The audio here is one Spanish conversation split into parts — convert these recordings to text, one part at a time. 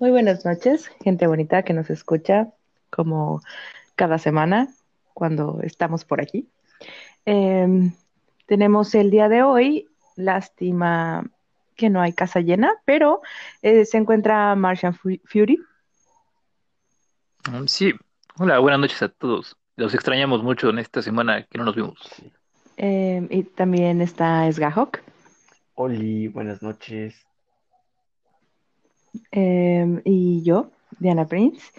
Muy buenas noches, gente bonita que nos escucha como cada semana cuando estamos por aquí. Em, tenemos el día de hoy, lástima que no hay casa llena, pero eh, se encuentra Martian Fury. Mm, sí, hola, buenas noches a todos. Los extrañamos mucho en esta semana que no nos vimos. Em, y también está Sgahok. Hola, buenas noches. Em, y yo, Diana Prince.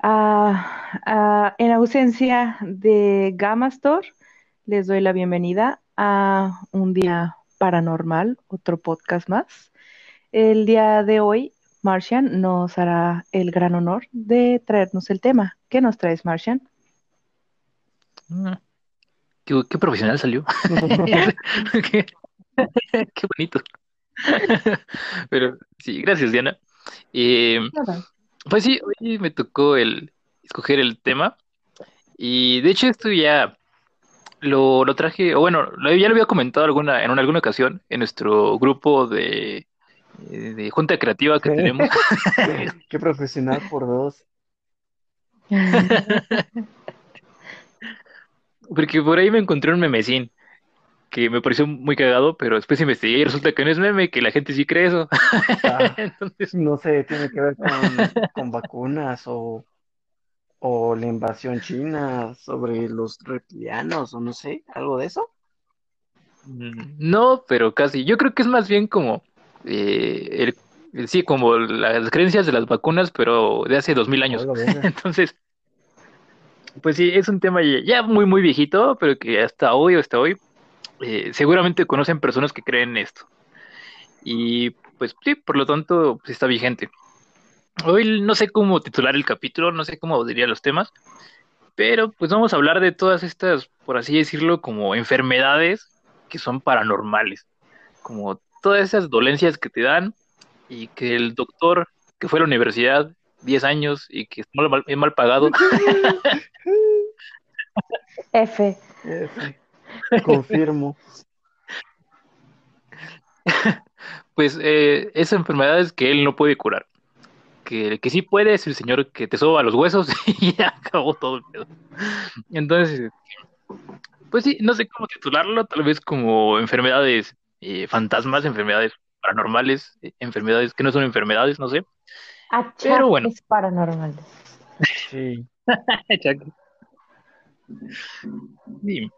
Ah, ah, en ausencia de Gamastor, les doy la bienvenida a un día paranormal, otro podcast más. El día de hoy, Martian nos hará el gran honor de traernos el tema. ¿Qué nos traes, Martian? Mm, qué, profesional salió. qué bonito. Pero sí, gracias, Diana. Eh, pues sí, hoy me tocó el escoger el tema. Y de hecho, esto ya lo, lo traje, o bueno, ya lo había comentado alguna, en alguna ocasión en nuestro grupo de, de junta creativa que tenemos. Qué profesional por dos. Porque por ahí me encontré un memecín que me pareció muy cagado, pero después investigué y resulta que no es meme, que la gente sí cree eso. Ah, no sé, tiene que ver con, vacunas o, o la invasión china sobre los reptilianos o no sé, algo de eso. Mm, no, pero casi. Yo creo que es más bien como eh, el, sí, como las creencias de las vacunas, pero de hace dos mil años. Entonces, pues sí, es un tema ya muy, muy viejito, pero que hasta hoy hasta hoy eh, seguramente conocen personas que creen esto. Y pues sí, por lo tanto, pues, está vigente. Hoy no sé cómo titular el capítulo, no sé cómo diría los temas, pero pues vamos a hablar de todas estas, por así decirlo, como enfermedades que son paranormales, como todas esas dolencias que te dan y que el doctor que fue a la universidad 10 años y que es mal, mal pagado. F. F. Confirmo. pues eh, esa enfermedad es que él no puede curar. Que que sí puede es el señor que te soba los huesos y ya acabó todo el pedo. Entonces, pues sí, no sé cómo titularlo, tal vez como enfermedades eh, fantasmas, enfermedades paranormales, eh, enfermedades que no son enfermedades, no sé. Pero bueno. paranormales. Sí. sí.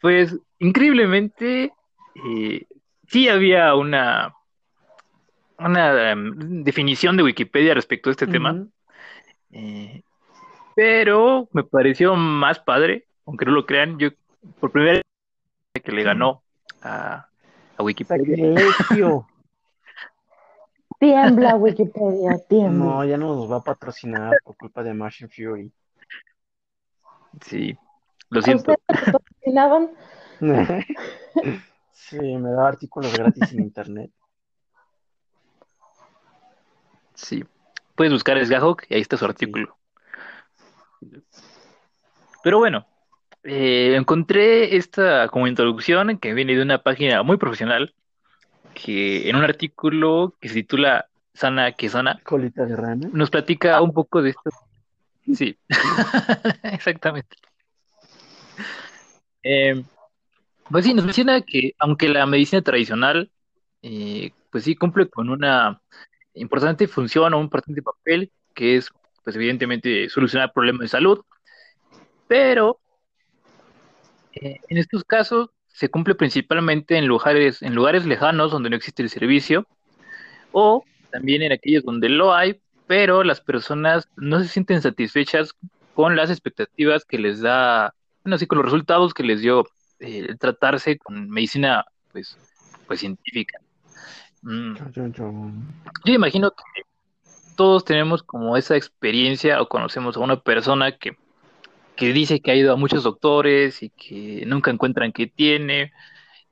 Pues increíblemente eh, sí había una, una em, definición de Wikipedia respecto a este tema, eh, pero me pareció más padre, aunque no lo crean, yo por primera vez que le ganó a, a Wikipedia. Tiembla Wikipedia, tiembla. No, ya no nos va a patrocinar por culpa de Martian Fury. Sí, lo siento. sí, me da artículos gratis en internet. Sí. Puedes buscar Sgahok y ahí está su artículo. Pero bueno, eh, encontré esta como introducción que viene de una página muy profesional que en un artículo que se titula Sana que sana colita de rana nos platica un poco de esto. Sí, exactamente. Eh, pues sí, nos menciona que aunque la medicina tradicional, eh, pues sí cumple con una importante función o un importante papel, que es, pues evidentemente, solucionar problemas de salud, pero eh, en estos casos se cumple principalmente en lugares, en lugares lejanos donde no existe el servicio, o también en aquellos donde lo hay, pero las personas no se sienten satisfechas con las expectativas que les da así con los resultados que les dio eh, tratarse con medicina, pues, pues científica. Mm. Yo imagino que todos tenemos como esa experiencia o conocemos a una persona que, que dice que ha ido a muchos doctores y que nunca encuentran qué tiene.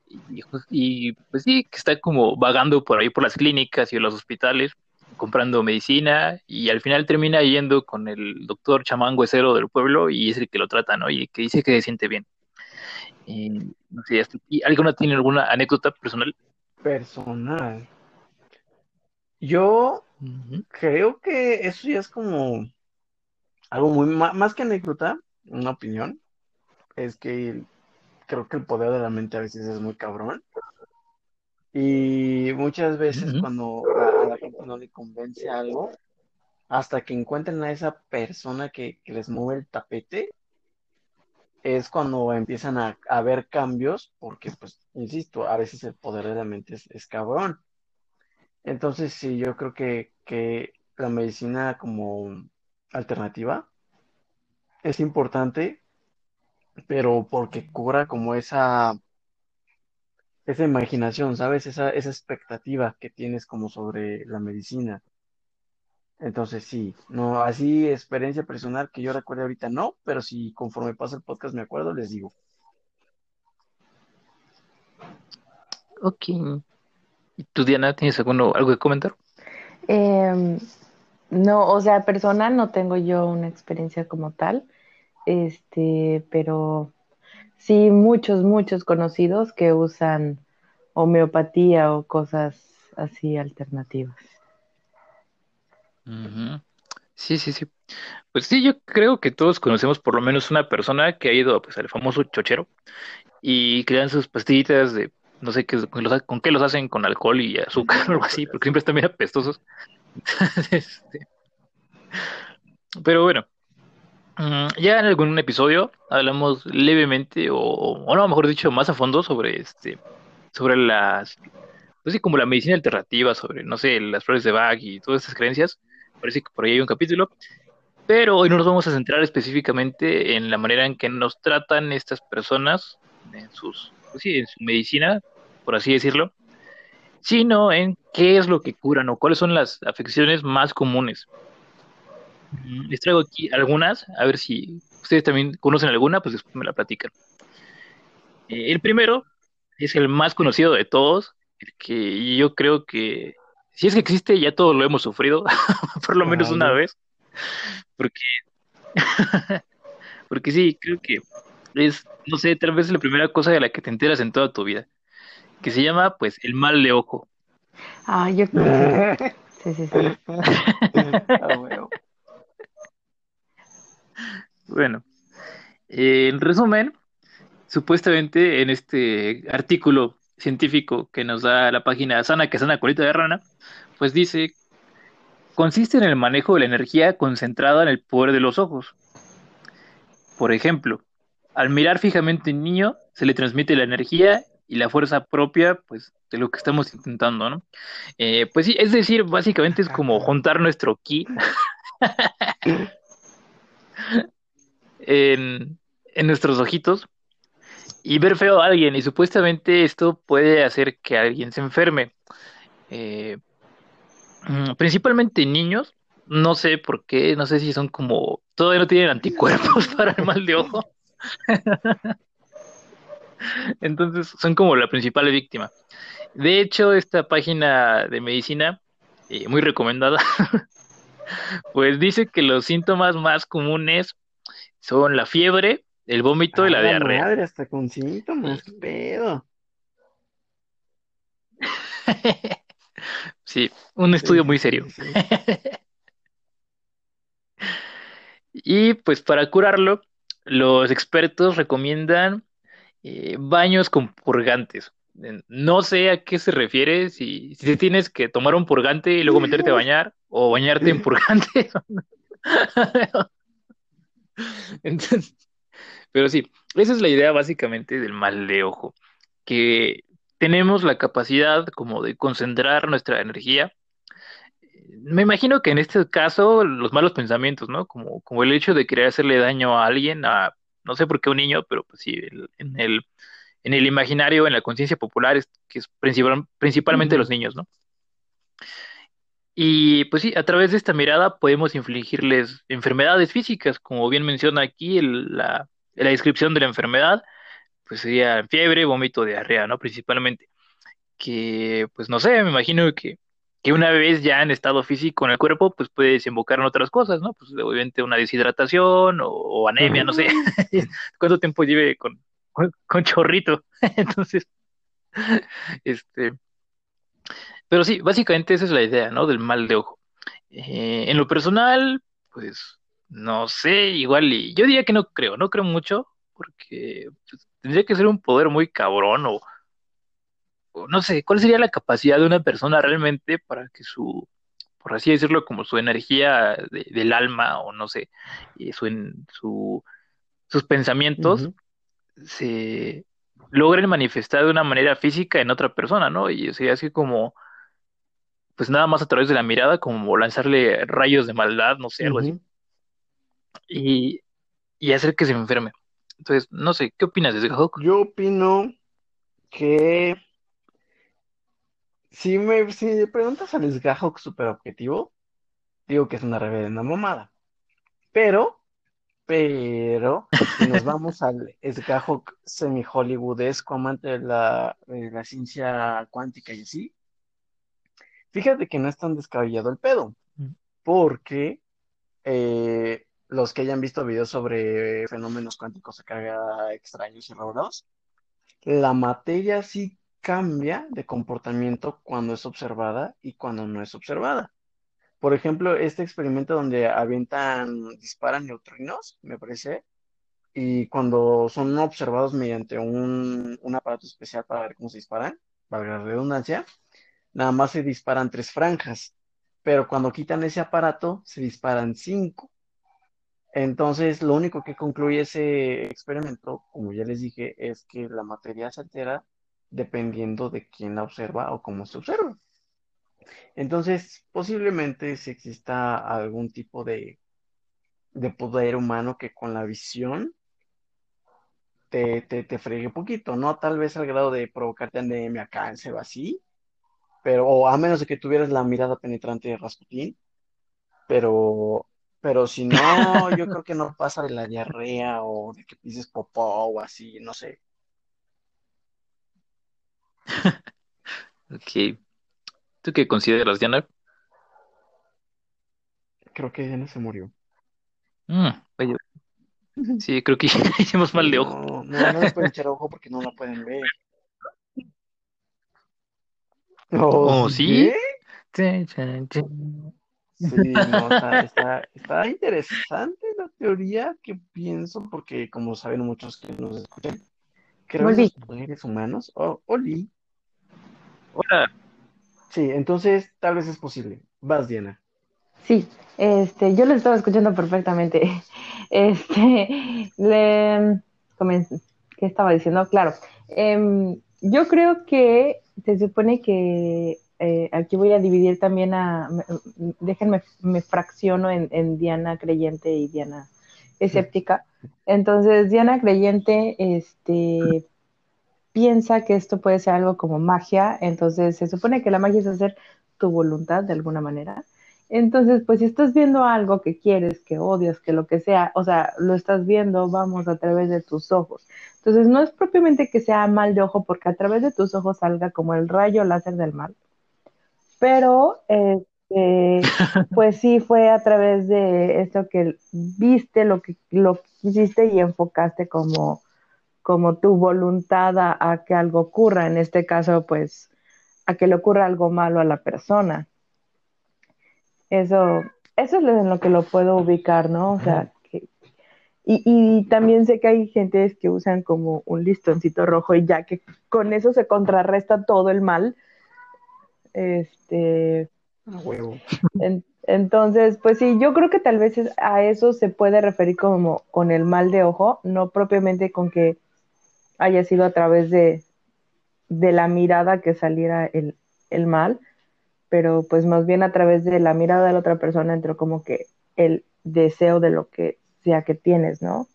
Y, y, pues sí, que está como vagando por ahí por las clínicas y los hospitales comprando medicina y al final termina yendo con el doctor chamán huesero del pueblo y es el que lo trata, ¿no? Y que dice que se siente bien. no sé, ¿alguna tiene alguna anécdota personal? Personal. Yo Creo que eso ya es como algo muy más que anécdota, una opinión, es que creo que el poder de la mente a veces es muy cabrón. Y muchas veces cuando a, la gente no le convence algo, hasta que encuentren a esa persona que, les mueve el tapete, es cuando empiezan a, a, ver cambios, porque pues, insisto, a veces el poder de la mente es, es cabrón. Entonces, sí, yo creo que, que la medicina como alternativa es importante, pero porque cura como esa, esa imaginación, ¿sabes? Esa, esa expectativa que tienes como sobre la medicina. Entonces, sí, no, así experiencia personal que yo recuerde ahorita no, pero si conforme pasa el podcast me acuerdo, les digo. Ok. ¿Y tú, Diana, tienes alguno, algo que comentar? Em, no, o sea, personal no tengo yo una experiencia como tal, este, pero sí muchos, muchos conocidos que usan homeopatía o cosas así alternativas. Sí, sí, sí. Pues sí, yo creo que todos conocemos por lo menos una persona que ha ido pues, al famoso chochero y crean sus pastillitas de no sé qué, con, qué los hacen, con alcohol y azúcar o algo así, porque siempre están bien apestosos. Este, pero bueno, ya en algún episodio hablamos levemente, o, o no, mejor dicho, más a fondo sobre este, sobre las, pues sí, como la medicina alternativa, sobre, no sé, las flores de Bach y todas estas creencias. Parece que por ahí hay un capítulo. Pero hoy no nos vamos a centrar específicamente en la manera en que nos tratan estas personas en sus pues sí, en su medicina, por así decirlo, sino en qué es lo que curan o cuáles son las afecciones más comunes. Les traigo aquí algunas, a ver si ustedes también conocen alguna, pues después me la platican. Eh, el primero es el más conocido de todos, el que yo creo que si es que existe, ya todos lo hemos sufrido, por lo menos una vez, porque, porque sí, creo que es, no sé, tal vez es la primera cosa de la que te enteras en toda tu vida, que se llama, pues, el mal de ojo. Ah, yo Sí, sí, sí. Ah, bueno, en resumen, supuestamente en este artículo científico que nos da la página Sana que sana colita de rana, pues dice, consiste en el manejo de la energía concentrada en el poder de los ojos. Por ejemplo, al mirar fijamente un niño, se le transmite la energía y la fuerza propia, pues, de lo que estamos intentando, ¿no? Eh, pues sí, es decir, básicamente es como juntar nuestro ki en, nuestros ojitos y ver feo a alguien, y supuestamente esto puede hacer que alguien se enferme. Eh, mm, principalmente niños, no sé por qué, no sé si son como, todavía no tienen anticuerpos para el mal de ojo. Entonces son como la principal víctima. De hecho, esta página de medicina, eh, muy recomendada, pues dice que los síntomas más comunes son la fiebre, el vómito y la, diarrea. Madre, hasta con síntomas, pedo. sí, un estudio muy serio. y pues para curarlo, los expertos recomiendan eh, baños con purgantes. No sé a qué se refiere, si, si tienes que tomar un purgante y luego meterte a bañar o bañarte en purgante. pero sí, esa es la idea básicamente del mal de ojo, que tenemos la capacidad como de concentrar nuestra energía me imagino que en este caso los malos pensamientos, ¿no? Como, como el hecho de querer hacerle daño a alguien, a no sé por qué un niño, pero pues sí, en el, en el imaginario, en la conciencia popular, es, que es principalmente los niños, ¿no? Y pues sí, a través de esta mirada podemos infligirles enfermedades físicas, como bien menciona aquí la, la descripción de la enfermedad, pues sería fiebre, vómito, diarrea, ¿no? Principalmente. Que, pues no sé, me imagino que que una vez ya en estado físico en el cuerpo, pues puede desembocar en otras cosas, ¿no? Pues obviamente una deshidratación o, anemia, no sé cuánto tiempo lleve con, con, chorrito. Entonces, este, pero sí, básicamente esa es la idea, ¿no? Del mal de ojo. Eh, en lo personal, pues no sé, igual y yo diría que no creo, no creo mucho, porque pues, tendría que ser un poder muy cabrón o, o no sé, ¿cuál sería la capacidad de una persona realmente para que su, por así decirlo, como su energía de- del alma o no sé, y su, en- su, sus pensamientos se logren manifestar de una manera física en otra persona, ¿no? Y sería así como, pues nada más a través de la mirada, como lanzarle rayos de maldad, no sé, algo así, y, y hacer que se enferme. Entonces, no sé, ¿qué opinas de Hulk? Yo opino que si me, si me preguntas al Sgahok super objetivo, digo que es una reverenda mamada. Pero, pero, si nos vamos al Sgahok semi-hollywoodesco, amante de la, de la ciencia cuántica y así, fíjate que no es tan descabellado el pedo, porque eh, los que hayan visto videos sobre fenómenos cuánticos acá extraños y raros, la materia sí cambia de comportamiento cuando es observada y cuando no es observada. Por ejemplo, este experimento donde avientan, disparan neutrinos, me parece, y cuando son observados mediante un, un aparato especial para ver cómo se disparan, valga la redundancia, nada más se disparan tres franjas, pero cuando quitan ese aparato, se disparan cinco. Entonces, lo único que concluye ese experimento, como ya les dije, es que la materia se altera dependiendo de quién la observa o cómo se observa. Entonces, posiblemente si exista algún tipo de, de poder humano que con la visión te, te, te fregue poquito, ¿no? Tal vez al grado de provocarte anemia, cáncer o así, pero, o a menos de que tuvieras la mirada penetrante de Rasputín, pero, pero si no, yo creo que no pasa de la diarrea o de que pises popó o así, no sé. Ok. ¿Tú qué consideras, Diana? Creo que no se murió. Mm, oye, sí, creo que hicimos mal de ojo. No, no, no les pueden echar ojo porque no la pueden ver. ¿Oh, ¿Oh, sí? qué? Sí, no, está, está, está interesante la teoría que pienso, porque como saben muchos que nos escuchan, creo Volví. los poderes humanos. Oh, Oli. Hola. Sí, entonces tal vez es posible. Vas, Diana. Sí, este, yo lo estaba escuchando perfectamente. Este, le, comen- ¿qué estaba diciendo? Claro, em, yo creo que se supone que eh, aquí voy a dividir también a, me- déjenme, me fracciono en, en Diana creyente y Diana escéptica. Entonces, Diana creyente, este, piensa que esto puede ser algo como magia, entonces se supone que la magia es hacer tu voluntad de alguna manera. Entonces, pues si estás viendo algo que quieres, que odias, que lo que sea, o sea, lo estás viendo, vamos, a través de tus ojos. Entonces, no es propiamente que sea mal de ojo, porque a través de tus ojos salga como el rayo láser del mal, pero, este, pues sí fue a través de esto que viste, lo que, lo que quisiste y enfocaste como, como tu voluntad a, a que algo ocurra, en este caso, pues, a que le ocurra algo malo a la persona. Eso, eso es en lo que lo puedo ubicar, ¿no? O sea, que, y, y también sé que hay gentes que usan como un listoncito rojo y ya que con eso se contrarresta todo el mal. Este, huevo. en- entonces, pues sí, yo creo que tal vez es- a eso se puede referir como con el mal de ojo, no propiamente con que haya sido a través de, de la mirada que saliera el, el mal, pero pues más bien a través de la mirada de la otra persona entró como que el deseo de lo que sea que tienes, ¿no?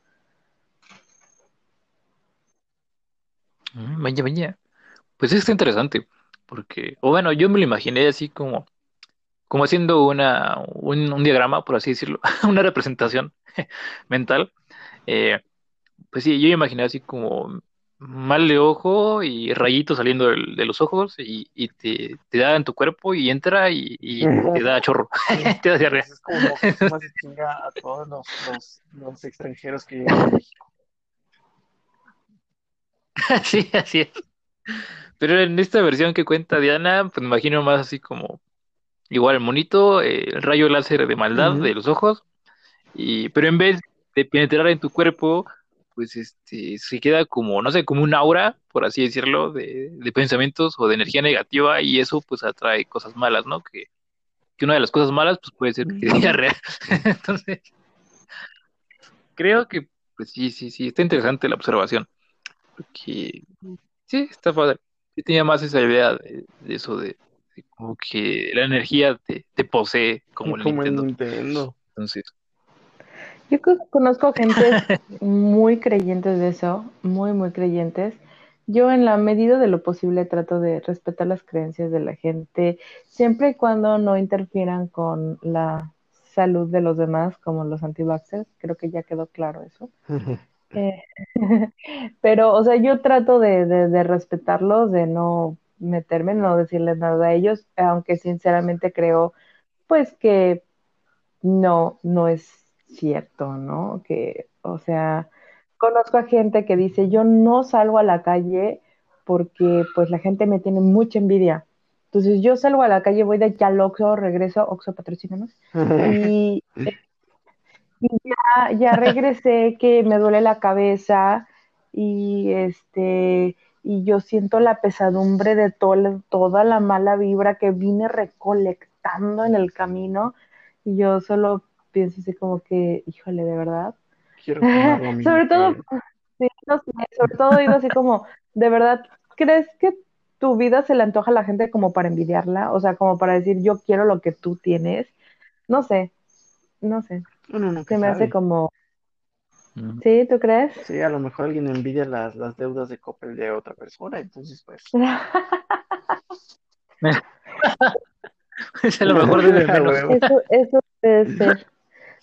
Mm, Vaya, vaya. Pues está interesante, porque, o bueno, yo me lo imaginé así como, como haciendo una, un, diagrama, por así decirlo, una representación mental. Eh, pues sí, yo imaginé así como mal de ojo y rayitos saliendo del- de los ojos y, y te, te da en tu cuerpo y entra y, y te da chorro, te da diarrea. Es como se chinga a todos los, los, los extranjeros que llegan a México. Sí, así es. Pero en esta versión que cuenta Diana, pues me imagino más así como igual el monito, eh, el rayo láser de maldad de los ojos, y, pero en vez de penetrar en tu cuerpo, pues este, se queda como, no sé, como un aura, por así decirlo, de, de pensamientos o de energía negativa, y eso pues atrae cosas malas, ¿no? Que, que una de las cosas malas pues puede ser que Ujú. diarrea. Entonces, creo que, pues sí, sí, sí, está interesante la observación, porque sí, está padre. Yo tenía más esa idea de, de eso de, de como que la energía te, te posee como el Como el Nintendo. Nintendo. Entonces, Yo co- conozco gentes muy creyentes de eso, muy, muy creyentes. Yo en la medida de lo posible trato de respetar las creencias de la gente, siempre y cuando no interfieran con la salud de los demás, como los anti-vaxxers. Creo que ya quedó claro eso. Eh, pero, o sea, yo trato de, de, de respetarlos, de no meterme, no decirles nada a ellos, aunque sinceramente creo, pues que no, no es cierto, ¿no? Que, o sea, conozco a gente que dice, yo no salgo a la calle porque pues la gente me tiene mucha envidia. Entonces yo salgo a la calle, voy de aquí al Oxxo, regreso, Oxxo patrocínanos, y, y ya, ya regresé que me duele la cabeza y este y yo siento la pesadumbre de to- toda la mala vibra que vine recolectando en el camino y yo solo pienso así como que, híjole, de verdad. Quiero Sobre todo, sí, no sé, sobre todo digo así como, ¿de verdad crees que tu vida se le antoja a la gente como para envidiarla? O sea, como para decir, yo quiero lo que tú tienes. No sé, no sé. Uno nunca Se me hace como, ¿sí? ¿Tú crees? Sí, a lo mejor alguien envidia las, las deudas de Coppel de otra persona, entonces pues. es a lo mejor de. Eso, eso puede ser.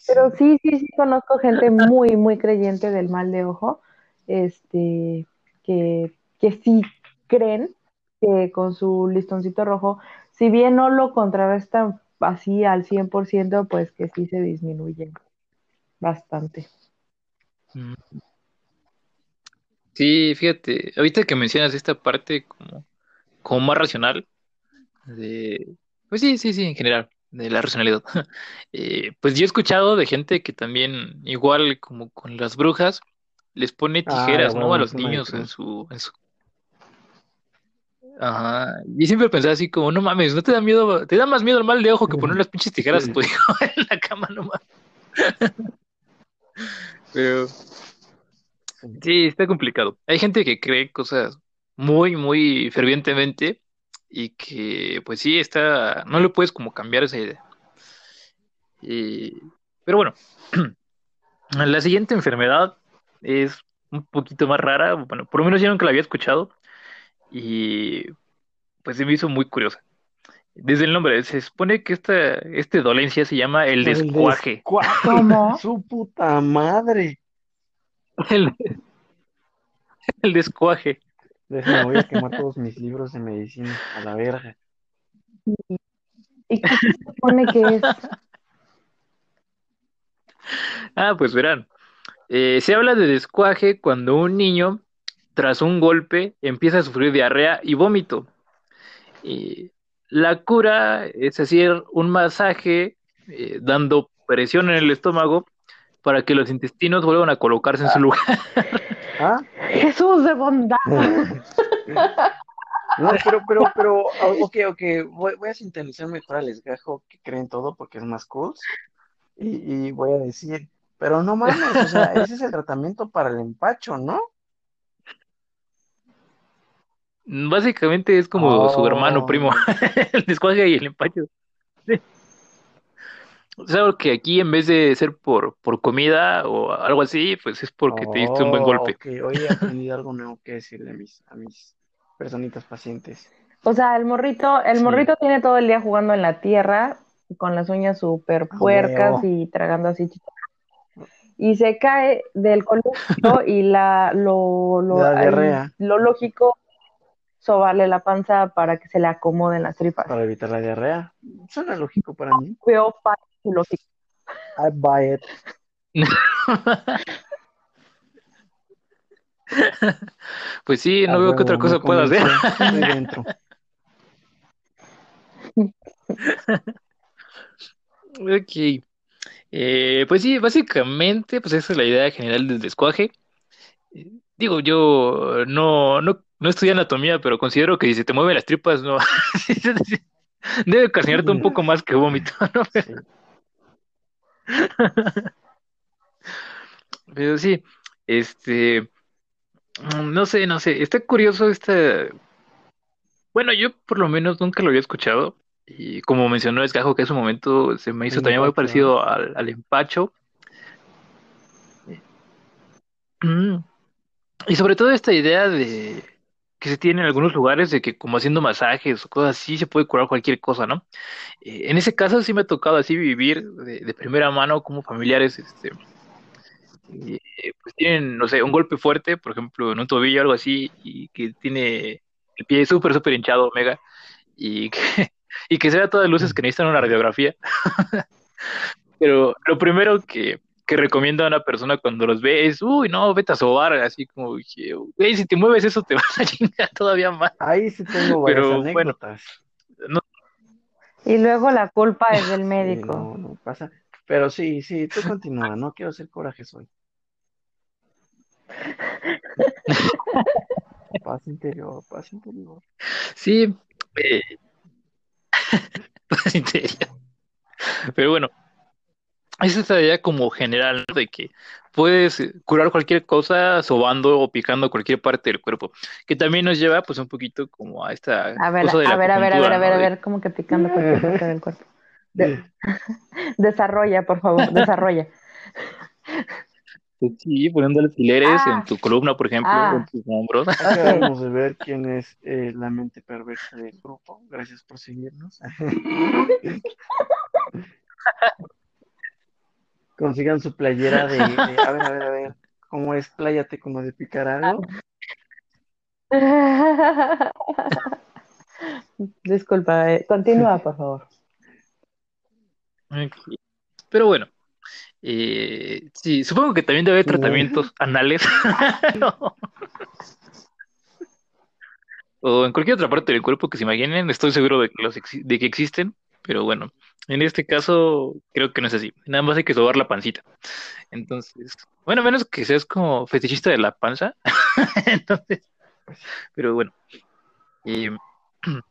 Pero sí, sí, sí, conozco gente muy, muy creyente del mal de ojo, este, que, que sí creen que con su listoncito rojo, si bien no lo contrarrestan así al 100%, pues que sí se disminuyen bastante. Mm. Sí, fíjate, ahorita que mencionas esta parte como, como más racional, de, pues sí, sí, sí, en general, de la racionalidad. Eh, pues yo he escuchado de gente que también, igual como con las brujas, les pone Ah, tijeras, a ¿no? A los niños en su, en su... Ajá. Y siempre pensaba así como, no mames, ¿no te da miedo? Te da más miedo el mal de ojo que poner las pinches tijeras a tu hijo en la cama, no mames. Pero sí, está complicado. Hay gente que cree cosas muy, muy fervientemente y que, pues sí, está, no le puedes como cambiar esa idea. Y- pero bueno, la siguiente enfermedad es un poquito más rara. Bueno, por lo menos yo nunca la había escuchado y pues se me hizo muy curiosa. Desde el nombre, se supone que esta, esta dolencia se llama el descuaje. ¿Cómo? Su puta madre. El, el descuaje. Déjame, voy a quemar todos mis libros de medicina a la verga. ¿Y qué se supone que es? Ah, pues verán. Eh, se habla de descuaje cuando un niño, tras un golpe, empieza a sufrir diarrea y vómito. Y la cura es hacer un masaje eh, dando presión en el estómago para que los intestinos vuelvan a colocarse en su lugar. ¿Ah? Jesús de bondad. No, pero, pero, pero, ah, ok, ok, voy, voy a sintonizar mejor al esgajo que creen todo porque es más cool. Y, y voy a decir, pero no mames, o sea, ese es el tratamiento para el empacho, ¿no? Básicamente es como su hermano Oh. primo, el descuaje y el empacho. Sí. O sea, que aquí en vez de ser por, por comida o algo así, pues es porque te diste un buen Oh, golpe. ok, hoy he aprendido algo nuevo que decirle a mis, a mis personitas pacientes. O sea, el morrito, el Sí. morrito tiene todo el día jugando en la tierra, con las uñas súper Ah, puercas y tragando así chicharrón. Y se cae del colegio y la, lo, lo, La ahí, diarrea. lo lógico, sobarle la panza para que se le acomoden las tripas. Para evitar la diarrea. Suena lógico para mí. Fácil lógico. I buy it. Pues sí, no A veo huevo, otra cosa pueda hacer. dentro. Ok. Eh, pues sí, básicamente, pues esa es la idea general del descuaje. Eh, Digo, yo no, no, no estudié anatomía, pero considero que si se te mueven las tripas, no. Debe ocasionarte un poco más que vómito, ¿no? Sí. Pero sí, este, mm, no sé, no sé, está curioso este, bueno, yo por lo menos nunca lo había escuchado, y como mencionó Escajo, que en su momento se me hizo también muy parecido al, al empacho, Mm, y sobre todo esta idea de que se tiene en algunos lugares de que como haciendo masajes o cosas así se puede curar cualquier cosa, ¿no? Eh, en ese caso sí me ha tocado así vivir de, de primera mano como familiares, este, eh, pues tienen, no sé, un golpe fuerte, por ejemplo, en un tobillo o algo así, y que tiene el pie súper, súper hinchado, mega, y que, y que se vea a todas luces que necesitan una radiografía. Pero lo primero que, que recomiendo a una persona cuando los ve es, uy, no, vete a sobar, así como, güey, si te mueves eso te vas a chingar todavía más. Ahí sí tengo varias Pero bueno, anécdotas. no, Y luego la culpa es del Sí, médico. no, no pasa. Pero sí, sí, tú continúa, no quiero hacer corajes hoy. Paz interior, paz interior. sí, eh, en serio. Pero bueno, es esa idea como general de que puedes curar cualquier cosa sobando o picando cualquier parte del cuerpo, que también nos lleva pues un poquito como a esta A ver, cosa de a la ver, a ver, a ver, a ver, ¿no? a ver, como que picando cualquier parte del cuerpo. De- desarrolla, por favor, desarrolla. pues, sí, poniendo alfileres en Ah, tu columna, por ejemplo, o en ah, tus hombros. Acabamos de ver quién es eh, la mente perversa del grupo. Gracias por seguirnos. Consigan su playera de, de- a ver, a ver, a ver, ¿cómo es? Pláyate como de picar algo. Disculpa, eh, continúa, por favor. Pero bueno, eh, sí, supongo que también debe haber tratamientos anales. No. O en cualquier otra parte del cuerpo que se imaginen, estoy seguro de que, los de que existen, pero bueno, en este caso creo que no es así. Nada más hay que sobar la pancita. Entonces, bueno, menos que seas como fetichista de la panza. Entonces, pero bueno. eh,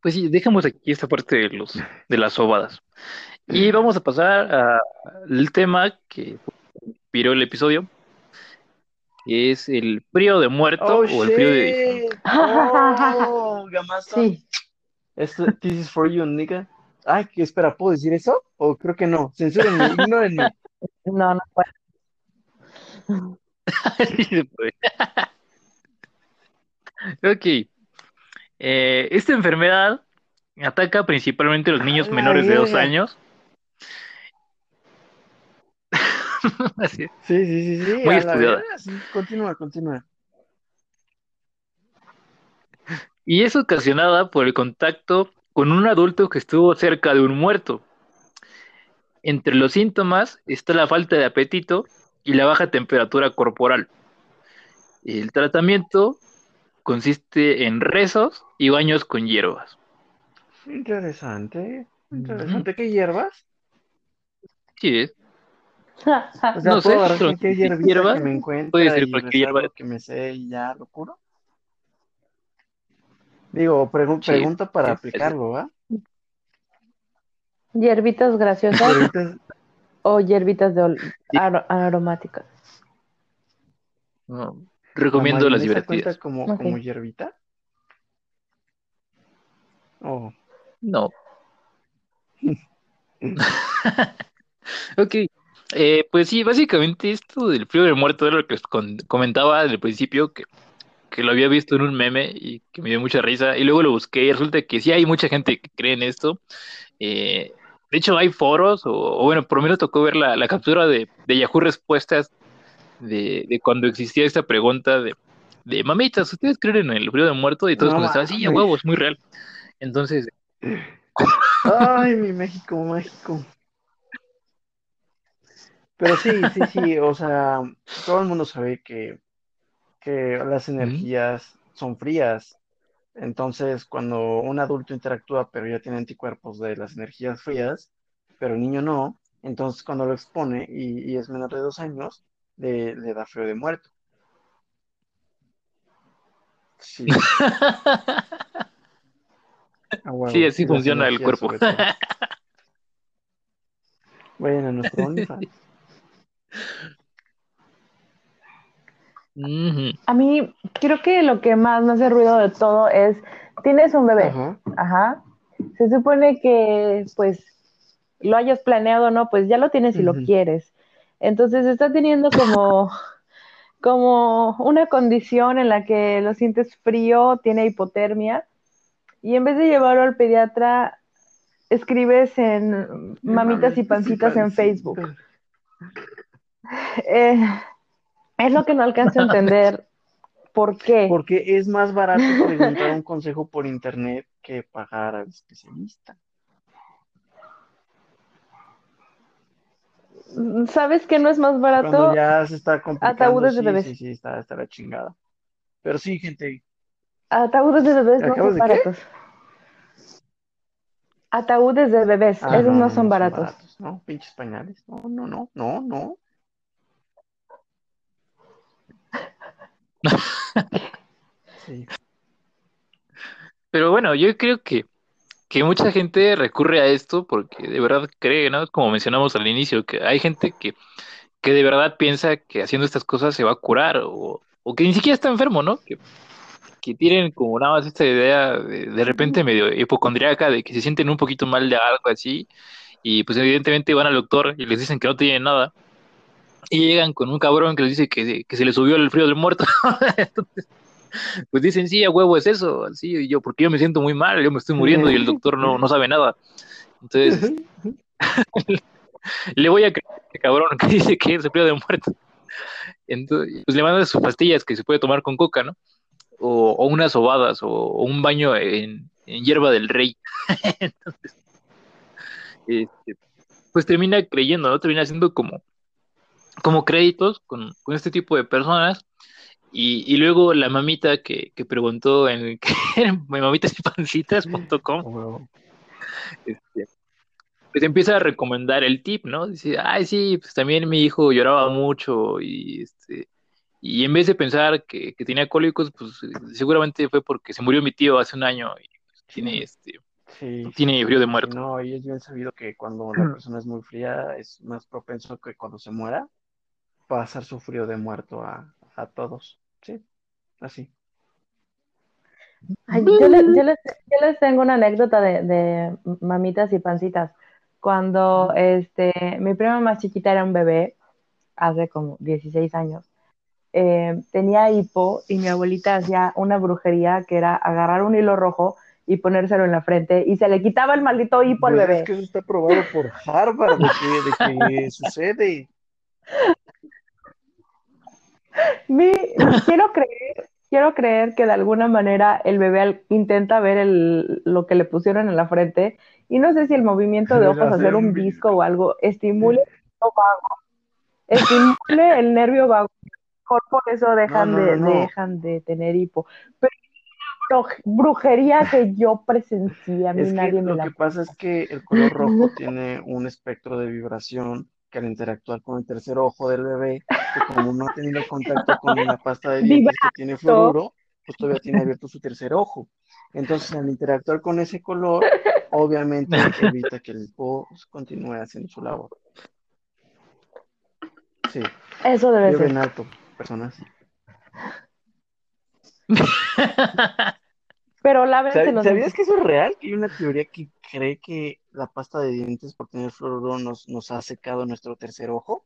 pues sí, dejamos aquí esta parte de los de las sobadas. Y vamos a pasar al tema que inspiró el episodio, que es el frío de muerto Oh, o el frío de. Oh. Sí, Esto, this is for you, nigga. Ay, que espera, ¿puedo decir eso? O creo que no. Censúrenme, ignórenme. no, no puedo. Sí se puede. Ok. Eh, esta enfermedad ataca principalmente a los niños menores de dos años. Así Sí, sí, sí, sí. muy estudiada. sí. Continúa, continúa. Y es ocasionada por el contacto con un adulto que estuvo cerca de un muerto. Entre los síntomas está la falta de apetito y la baja temperatura corporal. El tratamiento consiste en rezos y baños con hierbas. Interesante. Interesante. ¿Qué hierbas? Sí, es. O sea, No sé, ¿puedo agarrar pero cualquier si hierbita hierbas, que me puede ser cualquier hierba. que me sé y ya lo curo? Digo, pregu- Sí, pregunta para sí, aplicarlo, ¿va? ¿Hierbitas graciosas Hierbitas, o hierbitas de aromáticas? No, ¿la recomiendo las divertidas. como, Ok. como hierbita? Oh. No. Ok. Eh, pues sí, básicamente esto del frío del muerto era lo que con- comentaba al principio, que, que lo había visto en un meme y que me dio mucha risa. Y luego lo busqué y resulta que sí hay mucha gente que cree en esto. Eh, de hecho, hay foros, o, o bueno, por lo menos tocó ver la, la captura de, de Yahoo Respuestas de, de cuando existía esta pregunta de, de mamitas, ¿ustedes creen en el frío del muerto? Y todos No contestaban, sí, a huevo, es muy real. Entonces, Ay, mi México mágico. Pero sí, sí, sí, o sea, todo el mundo sabe que, que las energías son frías. Entonces, cuando un adulto interactúa, pero ya tiene anticuerpos de las energías frías, pero el niño no, entonces cuando lo expone y, es menor de dos años, le, da frío de muerto. Sí. sí, así funciona el cuerpo. Bueno, nuestro OnlyFans. A mí creo que lo que más me hace ruido de todo es, tienes un bebé, ajá. Se supone que pues lo hayas planeado o no, pues ya lo tienes y lo quieres. Entonces está teniendo como, como una condición en la que lo sientes frío, tiene hipotermia, y en vez de llevarlo al pediatra, escribes en mamitas y pancitas en Facebook. Eh, es lo que no alcanzo a entender. ¿Por qué? Porque es más barato preguntar un consejo por internet que pagar al especialista. ¿Sabes qué no es más barato? Cuando ya se está complicando. Ataúdes de bebés. Sí, sí, está, está la chingada. Pero sí, gente. Ataúdes de bebés no son baratos. Ataúdes de bebés, ah, esos no, son baratos. No, pinches pañales. No, no, no, no, no. Pero bueno, yo creo que, que mucha gente recurre a esto porque de verdad cree, ¿no? Como mencionamos al inicio, que hay gente que, que de verdad piensa que haciendo estas cosas se va a curar o, o que ni siquiera está enfermo, ¿no? Que, que tienen como nada más esta idea de, de repente medio hipocondriaca de que se sienten un poquito mal de algo así y pues evidentemente van al doctor y les dicen que no tienen nada y llegan con un cabrón que les dice que, que se le subió el frío del muerto. Entonces, pues dicen, sí, a huevo es eso. Así, y yo, porque yo me siento muy mal, yo me estoy muriendo y el doctor no, no sabe nada. Entonces, le voy a creer a este cabrón que dice que es frío del muerto. Entonces, pues le mandan sus pastillas que se puede tomar con coca, ¿no? O, o unas sobadas, o, un baño en, en, hierba del rey. Entonces, este, pues termina creyendo, ¿no? Termina siendo como como créditos con, este tipo de personas. Y, luego la mamita que, preguntó en, en mamitasypancitas.com, este, pues empieza a recomendar el tip, ¿no? Dice, ay, sí, pues también mi hijo lloraba mucho y este y en vez de pensar que, tenía cólicos, pues seguramente fue porque se murió mi tío hace un año y pues, tiene este tiene frío de muerto. no, y es bien sabido que cuando la persona es muy fría es más propenso que cuando se muera pasar su frío de muerto a, todos. Sí, así. yo, les, tengo una anécdota de, mamitas y pancitas. Cuando este, mi prima más chiquita era un bebé, hace como 16 años, eh, tenía hipo y mi abuelita hacía una brujería que era agarrar un hilo rojo y ponérselo en la frente y se le quitaba el maldito hipo al bebé. Es que eso está probado por Harvard de que, de que sucede. Quiero creer, quiero creer que de alguna manera el bebé intenta ver lo que le pusieron en la frente y no sé si el movimiento de ojos, hacer un disco o algo, estimule el nervio vago, estimule el nervio vago, por eso dejan, de, dejan de tener hipo. Pero brujería que yo presencié, a mí nadie me la... Lo que pasa es que el color rojo tiene un espectro de vibración que al interactuar con el tercer ojo del bebé, que como no ha tenido contacto con la pasta de dientes que tiene fluoruro, pues todavía tiene abierto su tercer ojo. Entonces, al interactuar con ese color, obviamente evita que el post continúe haciendo su labor. Sí. Eso debe ser. en alto, personas. Pero la verdad ¿Sabías que eso es real? Que hay una teoría que cree que la pasta de dientes por tener fluoruro nos, nos ha secado nuestro tercer ojo.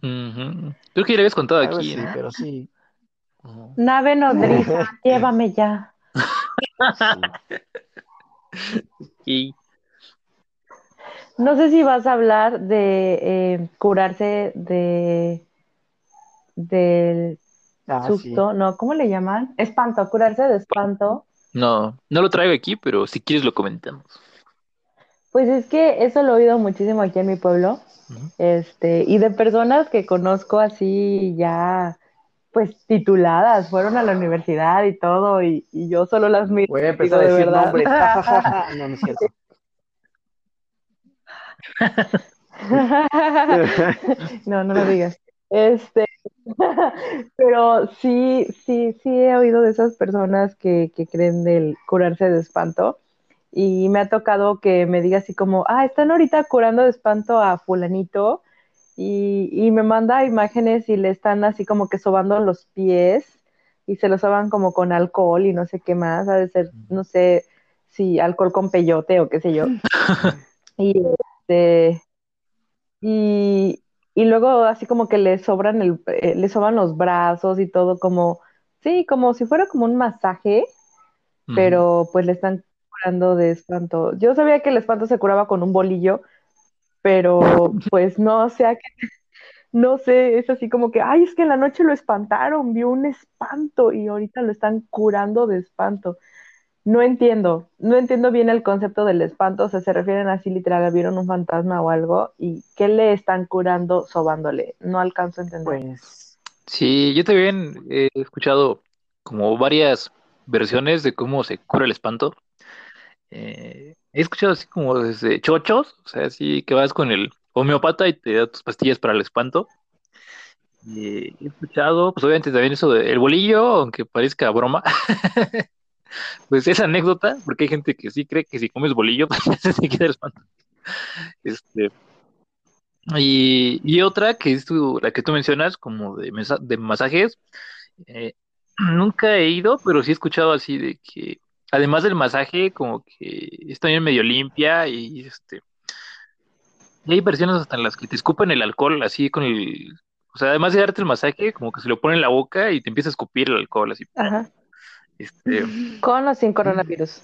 Creo que ya lo habías contado aquí. Sí, pero sí. Nave nodriza, llévame ya. No sé si vas a hablar de eh, curarse de del ah, susto, no, ¿cómo le llaman? Espanto, curarse de espanto. No, no lo traigo aquí, pero si quieres lo comentamos. Pues es que eso lo he oído muchísimo aquí en mi pueblo. Este, y de personas que conozco así ya pues tituladas, fueron a la universidad y todo, y, y yo solo las miro. Voy a empezar a digo, de decir verdad. nombres. No, no es cierto. No, no lo digas. Este, pero sí, sí, sí he oído de esas personas que, que creen del curarse de espanto. Y me ha tocado que me diga así como, ah, están ahorita curando de espanto a fulanito. Y, y me manda imágenes y le están así como que sobando los pies y se los soban como con alcohol y no sé qué más. Ha de ser, no sé si alcohol con peyote o qué sé yo. Y este, y, y luego así como que le sobran el, eh, le soban los brazos y todo como, sí, como si fuera como un masaje, pero pues le están curando de espanto. Yo sabía que el espanto se curaba con un bolillo, pero pues no sé a qué, no sé, es así como que, ay, es que en la noche lo espantaron, vio un espanto y ahorita lo están curando de espanto. No entiendo, no entiendo bien el concepto del espanto, o sea, se refieren así literal, vieron un fantasma o algo y ¿qué le están curando sobándole? No alcanzo a entender. Pues, Sí, yo también he escuchado como varias versiones de cómo se cura el espanto. Eh, he escuchado así como desde chochos, o sea, así que vas con el homeopata y te da tus pastillas para el espanto. Y he escuchado, pues obviamente también eso del bolillo, aunque parezca broma, pues es anécdota, porque hay gente que sí cree que si comes bolillo, pues se quita el. Este, y, y otra que es tu- la que tú mencionas, como de, mesa- de masajes, eh, nunca he ido, pero sí he escuchado así de que, además del masaje, como que es también medio limpia y este, y hay versiones hasta en las que te escupen el alcohol, así con el, o sea, además de darte el masaje, como que se lo ponen en la boca y te empieza a escupir el alcohol, así, Ajá. Este, Con o sin coronavirus.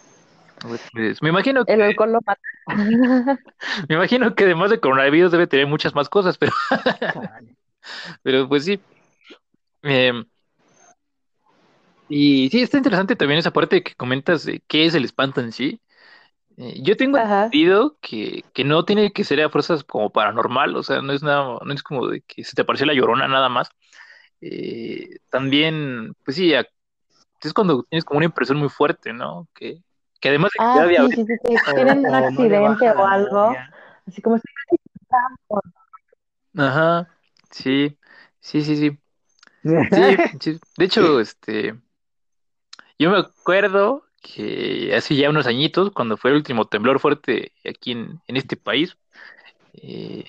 pues, me imagino El que, alcohol lo mata. me imagino que además de coronavirus debe tener muchas más cosas, pero, pero pues sí. Em, y sí, está interesante también esa parte que comentas de qué es el espanto en sí. Eh, yo tengo Ajá. entendido que, que no tiene que ser a fuerzas como paranormal, o sea, no es nada, no es como de que se te apareció la llorona nada más. Eh, también, pues sí, a- es cuando tienes como una impresión muy fuerte, ¿no? Que, que además de que Ah, sí, sí, sí, que O, tienen un no le accidente o algo, novia. así como si ajá, sí, sí, sí, sí, sí, sí. De hecho, este, yo me acuerdo que hace ya unos añitos, cuando fue el último temblor fuerte aquí en, en este país, eh,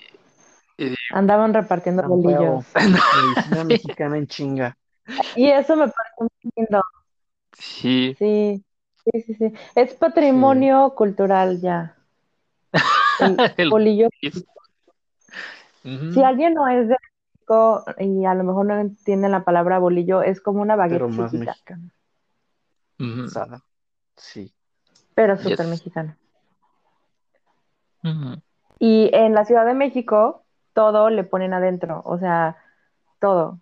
eh, andaban repartiendo bolillos. Medicina mexicana en chinga. Y eso me parece muy lindo. Sí, Sí, sí, sí, sí. Es patrimonio cultural ya. El el- bolillo. Si alguien no es de México y a lo mejor no entiende la palabra bolillo, es como una baguette Pero más chiquita, mexicana. Sada. Sí. pero Yes. súper mexicana. Ujú. Y en la Ciudad de México, todo le ponen adentro, o sea, todo.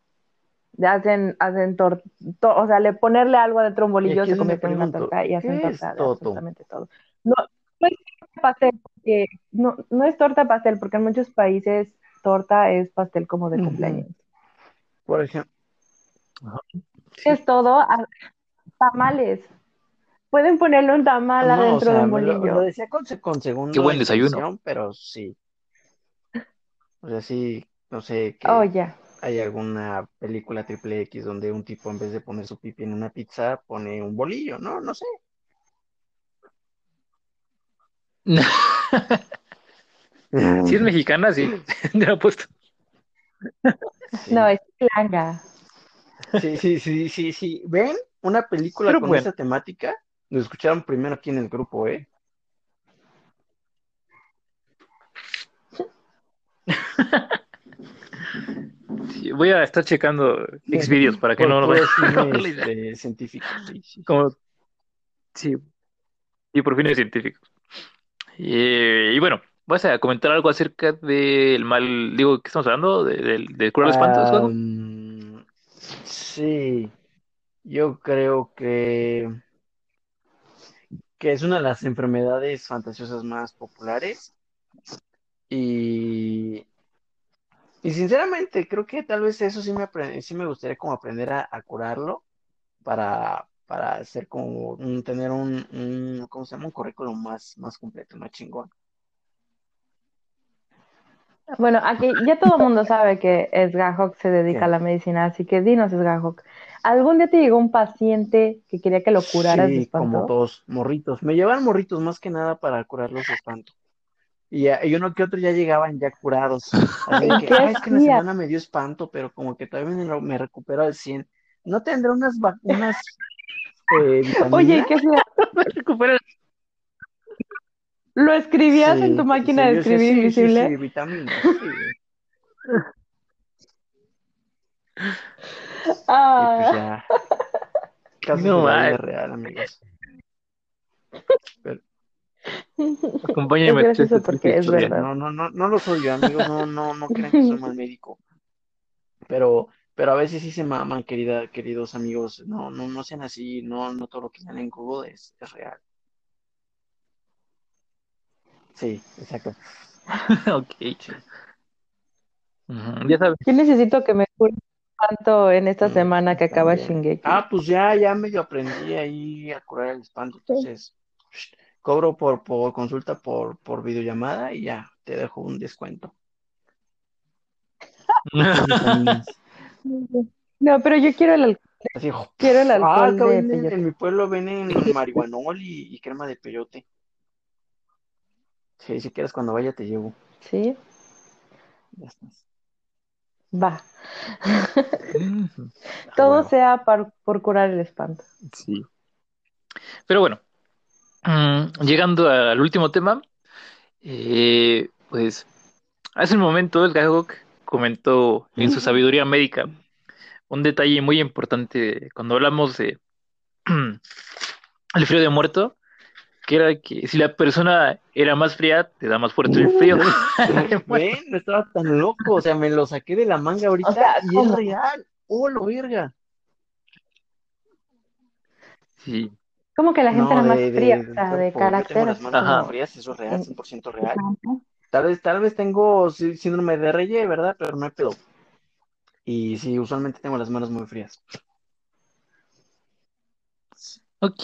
Hacen, hacen tor- to- o sea, le ponerle algo adentro a un bolillo se convierte en una torta y hacen ¿qué es torta de absolutamente todo. No, no es torta pastel, porque, no, no es torta pastel, porque en muchos países torta es pastel como de cumpleaños. Por ejemplo, Sí. Es todo a- tamales. Pueden ponerle un tamal no, o adentro de sea, un me lo, bolillo. lo decía con, con segunda Qué buen desayuno. pero sí. O sea, sí, no sé, que Oh, ya. Hay alguna película triple X donde un tipo en vez de poner su pipi en una pizza pone un bolillo, ¿no? No sé. Si es mexicana, sí. Te lo apuesto. Sí. No, es planga. Sí, sí, sí, sí, sí. ¿Ven? Una película Pero con bueno. esa temática. Lo escucharon primero aquí en el grupo, ¿eh? Voy a estar checando Xvideos para que no idea. este, científicos, sí, sí. Como, sí, y por fines científicos. Y, y bueno, vas a comentar algo acerca del mal, digo, ¿qué estamos hablando? De- del del curar sí, yo creo que, que es una de las enfermedades fantasiosas más populares y, Y sinceramente, creo que tal vez eso sí me, sí me gustaría como aprender a, a curarlo para, para hacer como un, tener un, un, ¿cómo se llama? Un currículum más, más completo, más chingón. Bueno, aquí ya todo el mundo sabe que Sgahok se dedica ¿Qué? a la medicina, así que dinos, Sgahok. ¿Algún día te llegó un paciente que quería que lo curaras de Sí, como todos, morritos. Me llevan morritos más que nada para curarlos de espanto. Y, ya- y uno que otro ya llegaban ya curados. Así de ¿Y que, ah, es que en la semana me dio espanto, pero como que todavía me, me recupero al 100. ¿No tendré unas, va- unas eh, Oye, qué hacías? Recupera- ¿Lo escribías en tu Sí, máquina sí, de escribir sí, sí, invisible? sí, vitaminas, sí. Y pues Ah, ya, casos No, la real, amigos. Pero, es acompáñame a esta gracioso porque es verdad. no, no, no, no los odio, amigos, no, no, no crean que soy mal médico. Pero, pero a veces sí se maman, querida, queridos amigos. No, no, no sean así, no, no todo lo que sale en Google es, es real. Sí, exacto. Ok. Sí. Ujú, Ya sabes. Yo necesito que me cures tanto en esta Mm, semana que acaba. Shingeki. Ah, pues ya, ya medio aprendí ahí a curar el espanto. Entonces, cobro por, por consulta por, por videollamada y ya, te dejo un descuento. No, pero yo quiero el alcohol, Así, quiero el ah, alcohol acá de venden, en mi pueblo venden marihuanol y, y crema de peyote. Sí, si quieres cuando vaya te llevo. ¿Sí? Ya estás. Va. Todo huevo. sea por curar el espanto. Sí. Pero bueno, mm, llegando al último tema, eh, pues hace un momento el Gagok comentó en su sabiduría médica un detalle muy importante cuando hablamos de el frío de muerto, que era que si la persona era más fría, te da más fuerte el frío. Ven, no estaba tan loco, o sea, me lo saqué de la manga ahorita O sea, y es real. ¡Oh, lo verga! Sí. Como que la gente No, era más de, fría, de- o sea, de. Yo tengo carácter, las así manos Ajá. muy como... frías, eso es real, 100% real. Tal vez, tal vez tengo sí, síndrome de Reye, ¿verdad? Pero no hay pedo. Y sí, usualmente tengo las manos muy frías. Ok.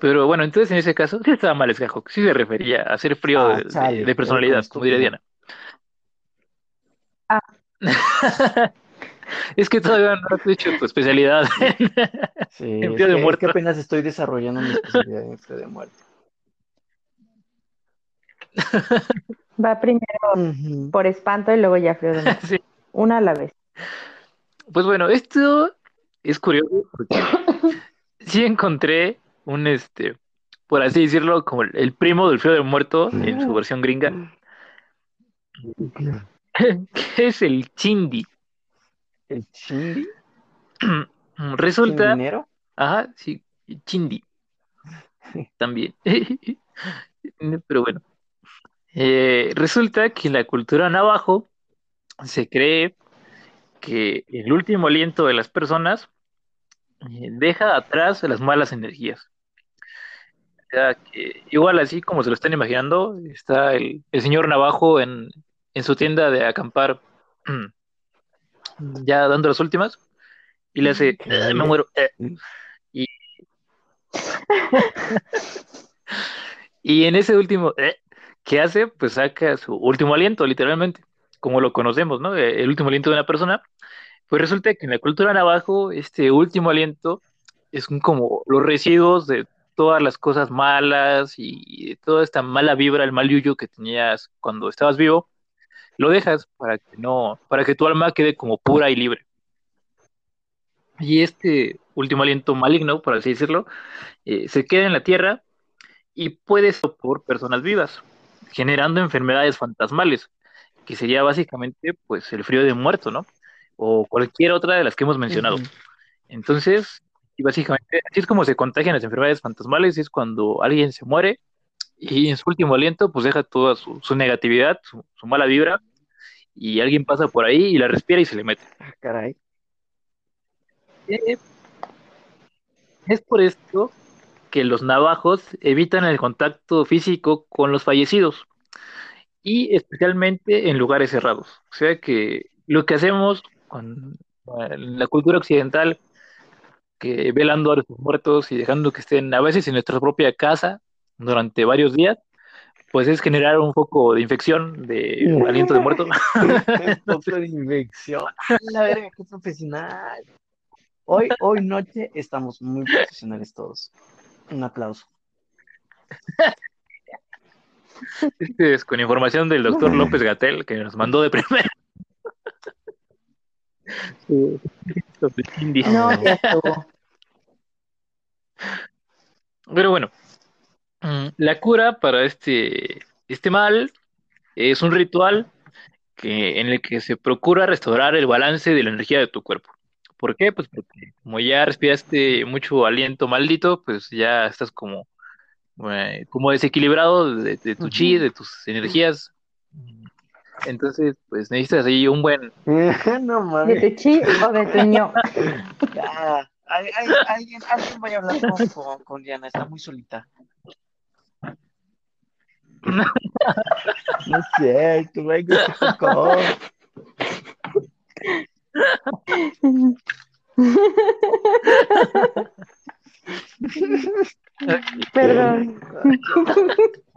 Pero bueno, entonces en ese caso, sí estaba mal Gagok. Sí se refería a hacer frío Ah, de, de- chale, personalidad, como diría. Diana. Ah. Es que todavía no has hecho tu especialidad Sí, en es frío de que, es que apenas estoy desarrollando mi especialidad en frío de muerte. Va primero por espanto y luego ya frío de muerte. Sí. Una a la vez. Pues bueno, esto es curioso porque sí encontré un, este, por así decirlo, como el, el primo del frío de muerto en su versión gringa, que es el chindi. ¿El chindi? ¿Sin Resulta, dinero? ajá, sí, chindi también. Pero bueno, eh, resulta que en la cultura navajo se cree que el último aliento de las personas eh, deja atrás las malas energías. O sea, que igual así como se lo están imaginando, está el, el señor Navajo en, en su tienda de acampar, ya dando las últimas, y le hace, "Eh, me muero. eh". Y, y en ese último, eh, ¿qué hace? Pues saca su último aliento, literalmente, como lo conocemos, ¿no? El último aliento de una persona. Pues resulta que en la cultura navajo, este último aliento es un- como los residuos de todas las cosas malas y toda esta mala vibra, el mal yuyo que tenías cuando estabas vivo, lo dejas para que no, para que tu alma quede como pura y libre. Y este último aliento maligno, por así decirlo, eh, se queda en la tierra y puede ser por personas vivas, generando enfermedades fantasmales, que sería básicamente pues el frío de muerto, ¿no? O cualquier otra de las que hemos mencionado. Entonces, y básicamente, así es como se contagian las enfermedades fantasmales, es cuando alguien se muere y en su último aliento pues deja toda su, su negatividad, su, su mala vibra, y alguien pasa por ahí y la respira y se le mete. Ah, caray. Eh, Es por esto que los navajos evitan el contacto físico con los fallecidos y especialmente en lugares cerrados. O sea que lo que hacemos con la cultura occidental, que velando a los muertos y dejando que estén a veces en nuestra propia casa durante varios días, pues es generar un poco de infección de aliento de muerto. un poco de infección. La verga, qué profesional. Hoy, hoy noche estamos muy profesionales todos. Un aplauso. Este es con información del doctor López Gatel, que nos mandó de primera. No, ya estuvo. Pero bueno, la cura para este, este mal es un ritual que, en el que se procura restaurar el balance de la energía de tu cuerpo. ¿Por qué? Pues porque como ya respiraste mucho aliento maldito, pues ya estás como, eh, como desequilibrado de, tu chi, de tus energías. Entonces, pues necesitas ahí un buen... no mames. ¿De tu chi o de tu ño? Hay- alguien, alguien vaya a hablar con, con- con Diana, está muy solita. No es cierto, güey, que tocó. Perdón.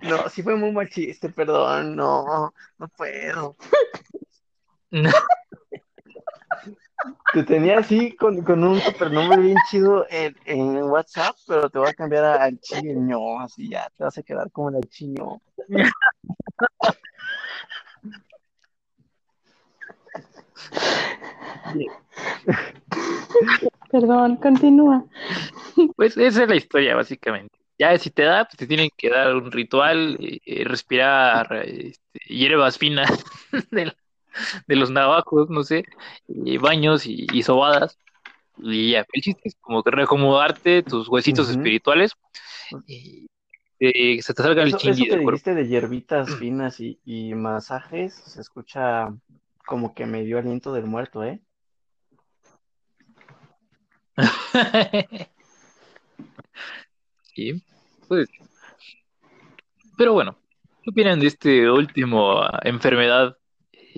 No, sí fue muy mal chiste, perdón, no, no puedo. Te tenía así con, con un supernombre bien chido en, en WhatsApp, pero te voy a cambiar a- al chiño, así ya, te vas a quedar como el chiño. Perdón, continúa. Pues esa es la historia, básicamente. Ya si te da, pues te tienen que dar un ritual, eh, eh, respirar este, hierbas finas de, la- de los navajos, no sé, y baños y, y sobadas. Y ya, el chiste es como que reacomodarte tus huesitos espirituales y eh, se te salga el Eso, eso chingui que del dijiste de hierbitas finas y, y masajes, se escucha como que me dio aliento del muerto, ¿eh? Sí, pues. Pero bueno, ¿qué opinan de este último enfermedad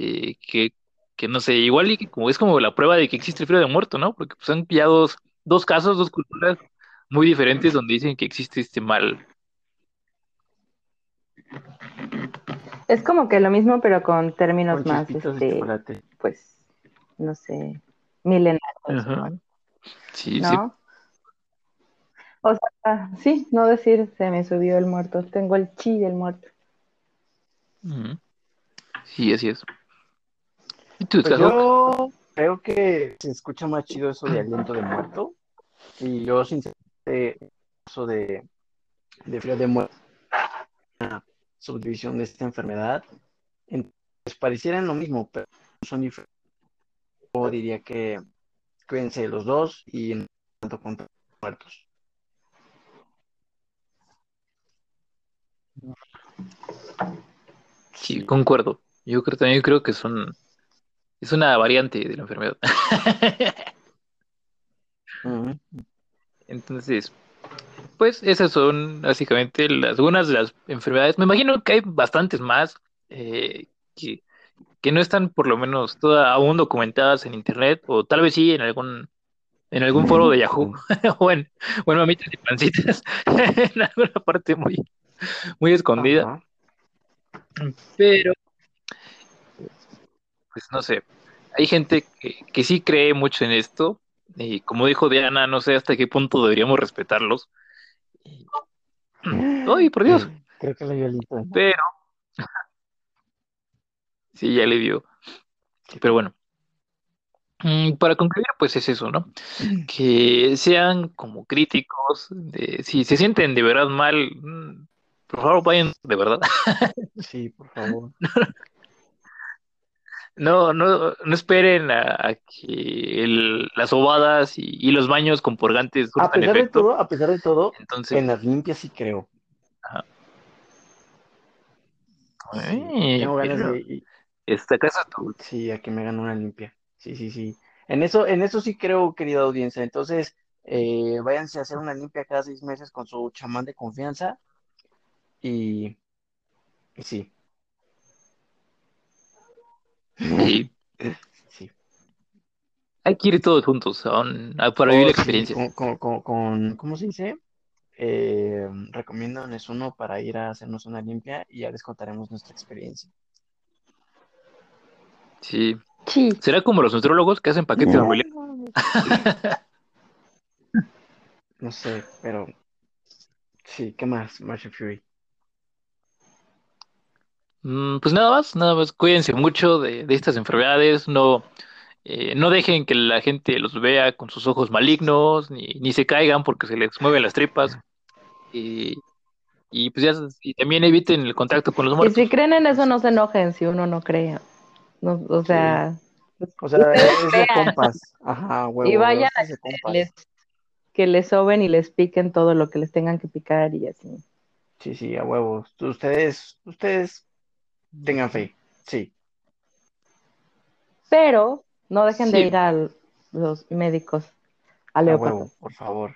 eh, que, que no sé, igual y que como es como la prueba de que existe el frío de muerto, ¿no? Porque pues han pillado dos, dos casos, dos culturas muy diferentes donde dicen que existe este mal. Es como que lo mismo, pero con términos Con más, este, pues, no sé, milenarios. Sí, sí. O sea, sí, no decir se me subió el muerto, tengo el chi del muerto. Sí, así es. ¿Y tú, Pues yo creo que se escucha más chido eso de aliento de muerto. Y yo, sinceramente, eso de, de frío de muerto, una subdivisión de esta enfermedad, en- pues parecieran lo mismo, pero son diferentes. Yo diría que cuídense los dos y no tanto contra los muertos. Sí, concuerdo. Yo creo, también creo que son, es una variante de la enfermedad. Entonces, pues esas son básicamente las, algunas de las enfermedades. Me imagino que hay bastantes más eh, que, que no están por lo menos todas aún documentadas en internet, o tal vez sí en algún, en algún foro de Yahoo, o en, o en mamitas y pancitas, en alguna parte muy, muy escondida. Ajá. Pero, pues no sé, hay gente que, que sí cree mucho en esto, y como dijo Diana, no sé hasta qué punto deberíamos respetarlos. Y- Ay, por Dios. Creo que le dio. Pero, sí, ya le dio. Pero bueno, Mm, para concluir, pues es eso, ¿no? Que sean como críticos, de, si se sienten de verdad mal, mm, por favor vayan de verdad. Sí, por favor. No, no, no esperen a, a que el- las sobadas y, y los baños con purgantes A pesar de todo, a pesar de todo, Entonces, en las limpias sí creo. Sí, eh, tengo ganas pero de, esta casa tu- sí, a que me hagan una limpia. Sí, sí, sí. En eso, en eso sí creo, querida audiencia. Entonces, eh, váyanse a hacer una limpia cada seis meses con su chamán de confianza y, y sí. Sí. hay que ir todos juntos a un- a- para vivir la sí, experiencia. con, con, con, con- ¿cómo se dice? Eh, recomiéndonos uno para ir a hacernos una limpia y ya les contaremos nuestra experiencia. Sí. Sí. Será como los nutrólogos que hacen paquetes No, familiares. no, no. No sé, pero sí, ¿qué más, Marshall Fury? Mm, Pues nada más, nada más. Cuídense mucho de, de estas enfermedades. No, eh, no dejen que la gente los vea con sus ojos malignos, ni, ni se caigan porque se les mueven las tripas. Y, y pues ya, y también eviten el contacto con los Y muertos. si creen en eso, no se enojen si uno no cree. No, o sea, O sea, es de compas. Ajá, huevo, y vayan a que compas. les, que les soben y les piquen todo lo que les tengan que picar y así. Sí, sí, a huevo. Ustedes, ustedes tengan fe. Sí, Pero no dejen de ir a los médicos a huevo, por favor.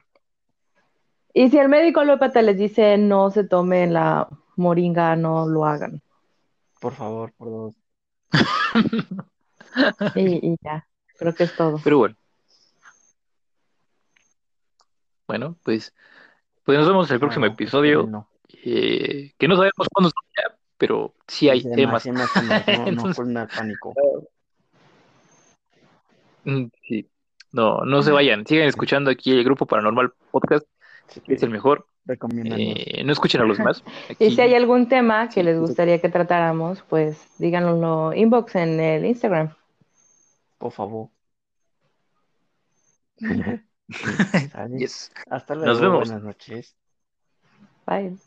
Y si el médico alópata les dice no se tomen la moringa, no lo hagan. Por favor, por dos. Y, y ya, creo que es todo. Pero bueno. Bueno, pues, pues nos vemos en el próximo Huevo, episodio. eh, que no sabemos cuándo pero sí hay Sí, temas. no, no Entonces, pánico. mm, sí. No, no se vayan. Sigan escuchando aquí el Grupo Paranormal Podcast, que es el mejor. recomiéndanos. Eh, no escuchen a los demás. Y si hay algún tema que Sí, les sí. gustaría que tratáramos, pues díganoslo inbox en el Instagram. Por favor. Yes. Hasta Nos luego, vemos. buenas noches. Bye.